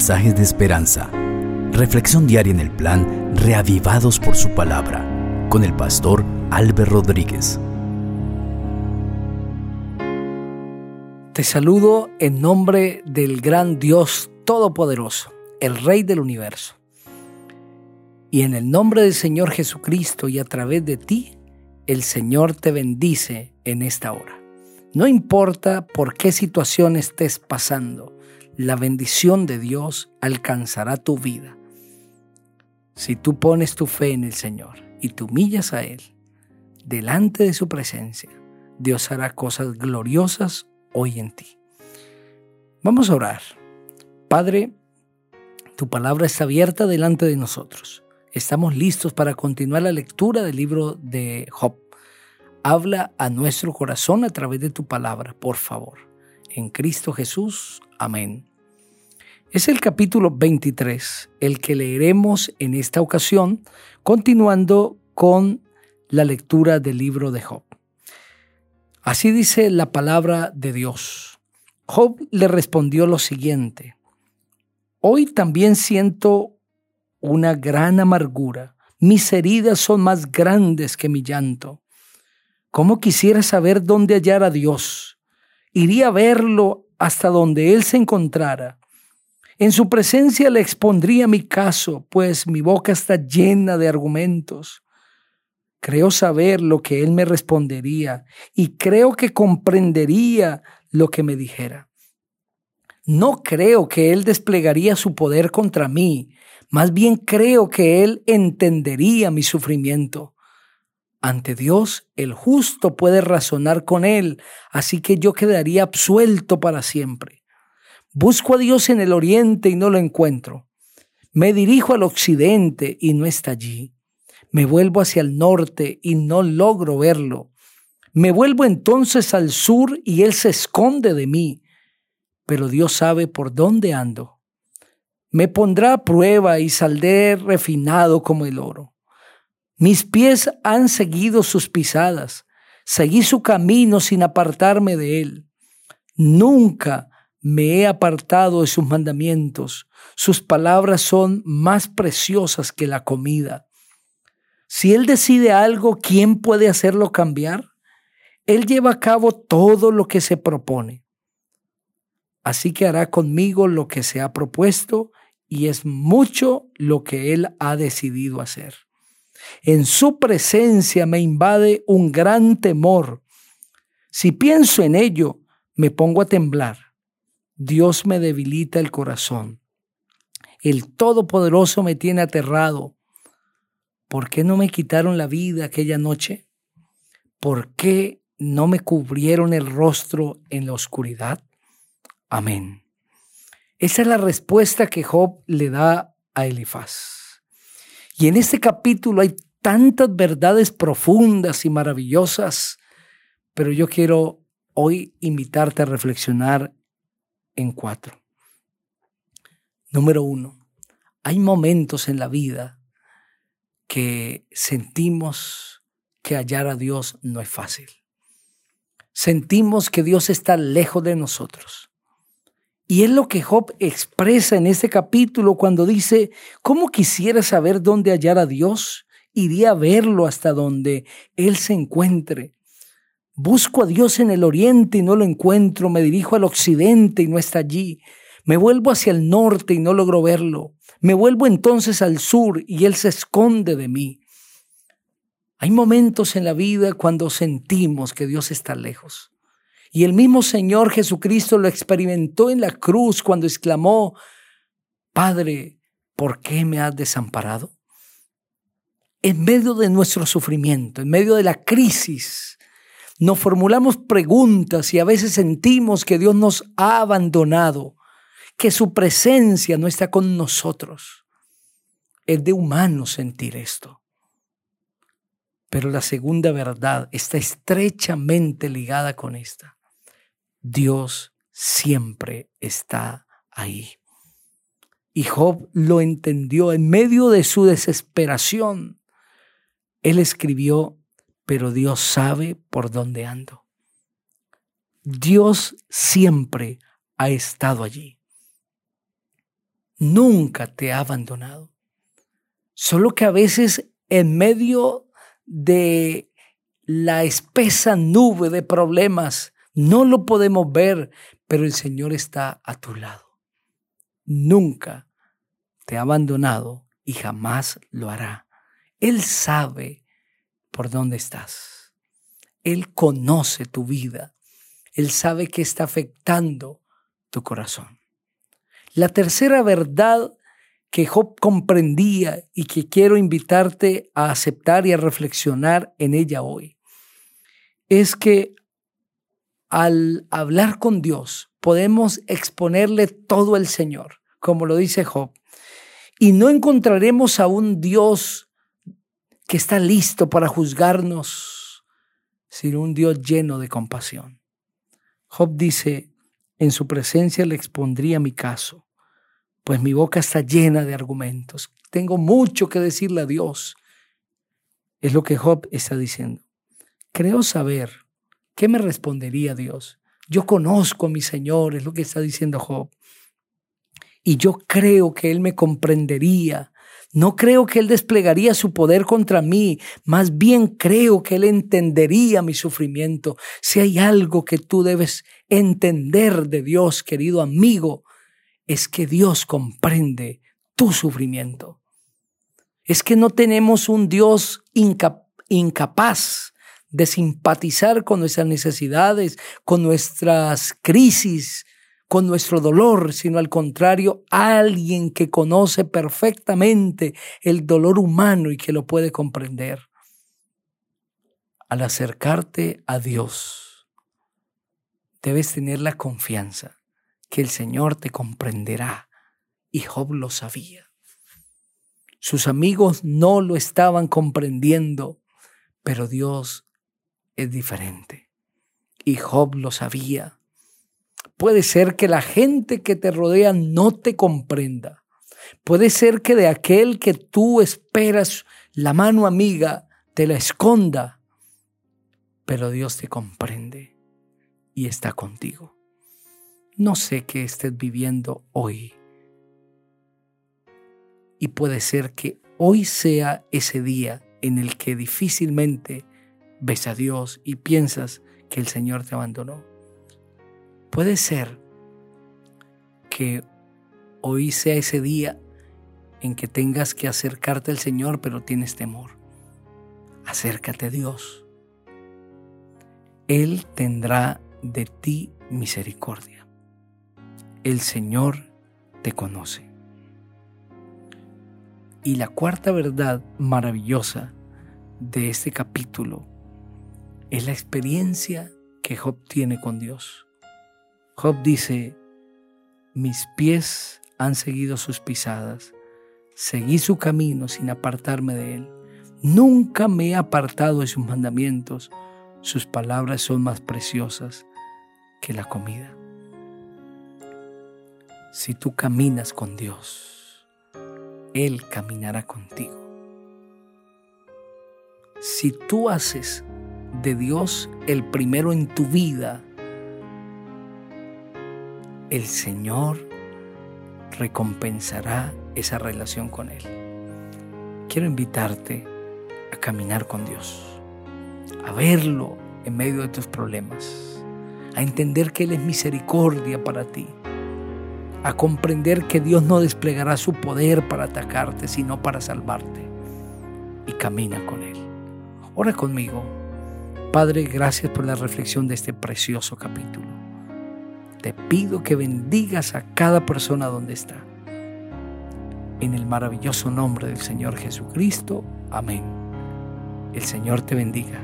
mensajes de esperanza. Reflexión diaria en el plan Reavivados por su palabra con el pastor Álvaro Rodríguez. Te saludo en nombre del gran Dios Todopoderoso, el Rey del universo. Y en el nombre del Señor Jesucristo y a través de ti, el Señor te bendice en esta hora. No importa por qué situación estés pasando, la bendición de Dios alcanzará tu vida. Si tú pones tu fe en el Señor y te humillas a Él, delante de su presencia, Dios hará cosas gloriosas hoy en ti. Vamos a orar. Padre, tu palabra está abierta delante de nosotros. Estamos listos para continuar la lectura del libro de Job. Habla a nuestro corazón a través de tu palabra, por favor. En Cristo Jesús. Amén. Es el capítulo 23, el que leeremos en esta ocasión, continuando con la lectura del libro de Job. Así dice la palabra de Dios. Job le respondió lo siguiente, Hoy también siento una gran amargura, mis heridas son más grandes que mi llanto. ¿Cómo quisiera saber dónde hallar a Dios? Iría a verlo hasta donde Él se encontrara en su presencia le expondría mi caso, pues mi boca está llena de argumentos. Creo saber lo que él me respondería y creo que comprendería lo que me dijera. No creo que él desplegaría su poder contra mí, más bien creo que él entendería mi sufrimiento. Ante Dios, el justo puede razonar con él, así que yo quedaría absuelto para siempre. Busco a Dios en el oriente y no lo encuentro. Me dirijo al occidente y no está allí. Me vuelvo hacia el norte y no logro verlo. Me vuelvo entonces al sur y Él se esconde de mí. Pero Dios sabe por dónde ando. Me pondrá a prueba y saldré refinado como el oro. Mis pies han seguido sus pisadas. Seguí su camino sin apartarme de Él. Nunca me he apartado de sus mandamientos. Sus palabras son más preciosas que la comida. Si Él decide algo, ¿quién puede hacerlo cambiar? Él lleva a cabo todo lo que se propone. Así que hará conmigo lo que se ha propuesto y es mucho lo que Él ha decidido hacer. En su presencia me invade un gran temor. Si pienso en ello, me pongo a temblar. Dios me debilita el corazón. El Todopoderoso me tiene aterrado. ¿Por qué no me quitaron la vida aquella noche? ¿Por qué no me cubrieron el rostro en la oscuridad? Amén. Esa es la respuesta que Job le da a Elifaz. Y en este capítulo hay tantas verdades profundas y maravillosas, pero yo quiero hoy invitarte a reflexionar en cuatro. Número uno, hay momentos en la vida que sentimos que hallar a Dios no es fácil. Sentimos que Dios está lejos de nosotros. Y es lo que Job expresa en este capítulo cuando dice, ¿cómo quisiera saber dónde hallar a Dios? Iría a verlo hasta donde Él se encuentre. Busco a Dios en el oriente y no lo encuentro, me dirijo al occidente y no está allí, me vuelvo hacia el norte y no logro verlo, me vuelvo entonces al sur y Él se esconde de mí. Hay momentos en la vida cuando sentimos que Dios está lejos. Y el mismo Señor Jesucristo lo experimentó en la cruz cuando exclamó, Padre, ¿por qué me has desamparado? En medio de nuestro sufrimiento, en medio de la crisis, nos formulamos preguntas y a veces sentimos que Dios nos ha abandonado, que su presencia no está con nosotros. Es de humano sentir esto. Pero la segunda verdad está estrechamente ligada con esta. Dios siempre está ahí. Y Job lo entendió en medio de su desesperación. Él escribió pero Dios sabe por dónde ando. Dios siempre ha estado allí. nunca te ha abandonado. Solo que a veces en medio de la espesa nube de problemas no lo podemos ver, pero el Señor está a tu lado. Nunca te ha abandonado y jamás lo hará. Él sabe por dónde estás. Él conoce tu vida. Él sabe que está afectando tu corazón. La tercera verdad que Job comprendía y que quiero invitarte a aceptar y a reflexionar en ella hoy, es que al hablar con Dios podemos exponerle todo el Señor, como lo dice Job, y no encontraremos a un Dios que está listo para juzgarnos, sino un Dios lleno de compasión. Job dice, en su presencia le expondría mi caso, pues mi boca está llena de argumentos. Tengo mucho que decirle a Dios. Es lo que Job está diciendo. Creo saber qué me respondería Dios. Yo conozco a mi Señor, es lo que está diciendo Job. Y yo creo que Él me comprendería. No creo que Él desplegaría su poder contra mí, más bien creo que Él entendería mi sufrimiento. Si hay algo que tú debes entender de Dios, querido amigo, es que Dios comprende tu sufrimiento. Es que no tenemos un Dios incapaz de simpatizar con nuestras necesidades, con nuestras crisis, con nuestro dolor, sino al contrario, alguien que conoce perfectamente el dolor humano y que lo puede comprender. Al acercarte a Dios, debes tener la confianza que el Señor te comprenderá. Y Job lo sabía. Sus amigos no lo estaban comprendiendo, pero Dios es diferente. Y Job lo sabía. Puede ser que la gente que te rodea no te comprenda. Puede ser que de aquel que tú esperas la mano amiga te la esconda, pero Dios te comprende y está contigo. No sé qué estés viviendo hoy. Y puede ser que hoy sea ese día en el que difícilmente ves a Dios y piensas que el Señor te abandonó. Puede ser que hoy sea ese día en que tengas que acercarte al Señor pero tienes temor. Acércate a Dios. Él tendrá de ti misericordia el Señor te conoce. Y la cuarta verdad maravillosa de este capítulo es la experiencia que Job tiene con Dios. Job dice, mis pies han seguido sus pisadas, seguí su camino sin apartarme de él. Nunca me he apartado de sus mandamientos, sus palabras son más preciosas que la comida si tú caminas con Dios, Él caminará contigo. Si tú haces de Dios el primero en tu vida, el Señor recompensará esa relación con Él. Quiero invitarte a caminar con Dios, a verlo en medio de tus problemas, a entender que Él es misericordia para ti a comprender que Dios no desplegará su poder para atacarte, sino para salvarte. Y camina con Él. Ora conmigo. Padre, gracias por la reflexión de este precioso capítulo. Te pido que bendigas a cada persona donde está. En el maravilloso nombre del Señor Jesucristo. Amén. El Señor te bendiga.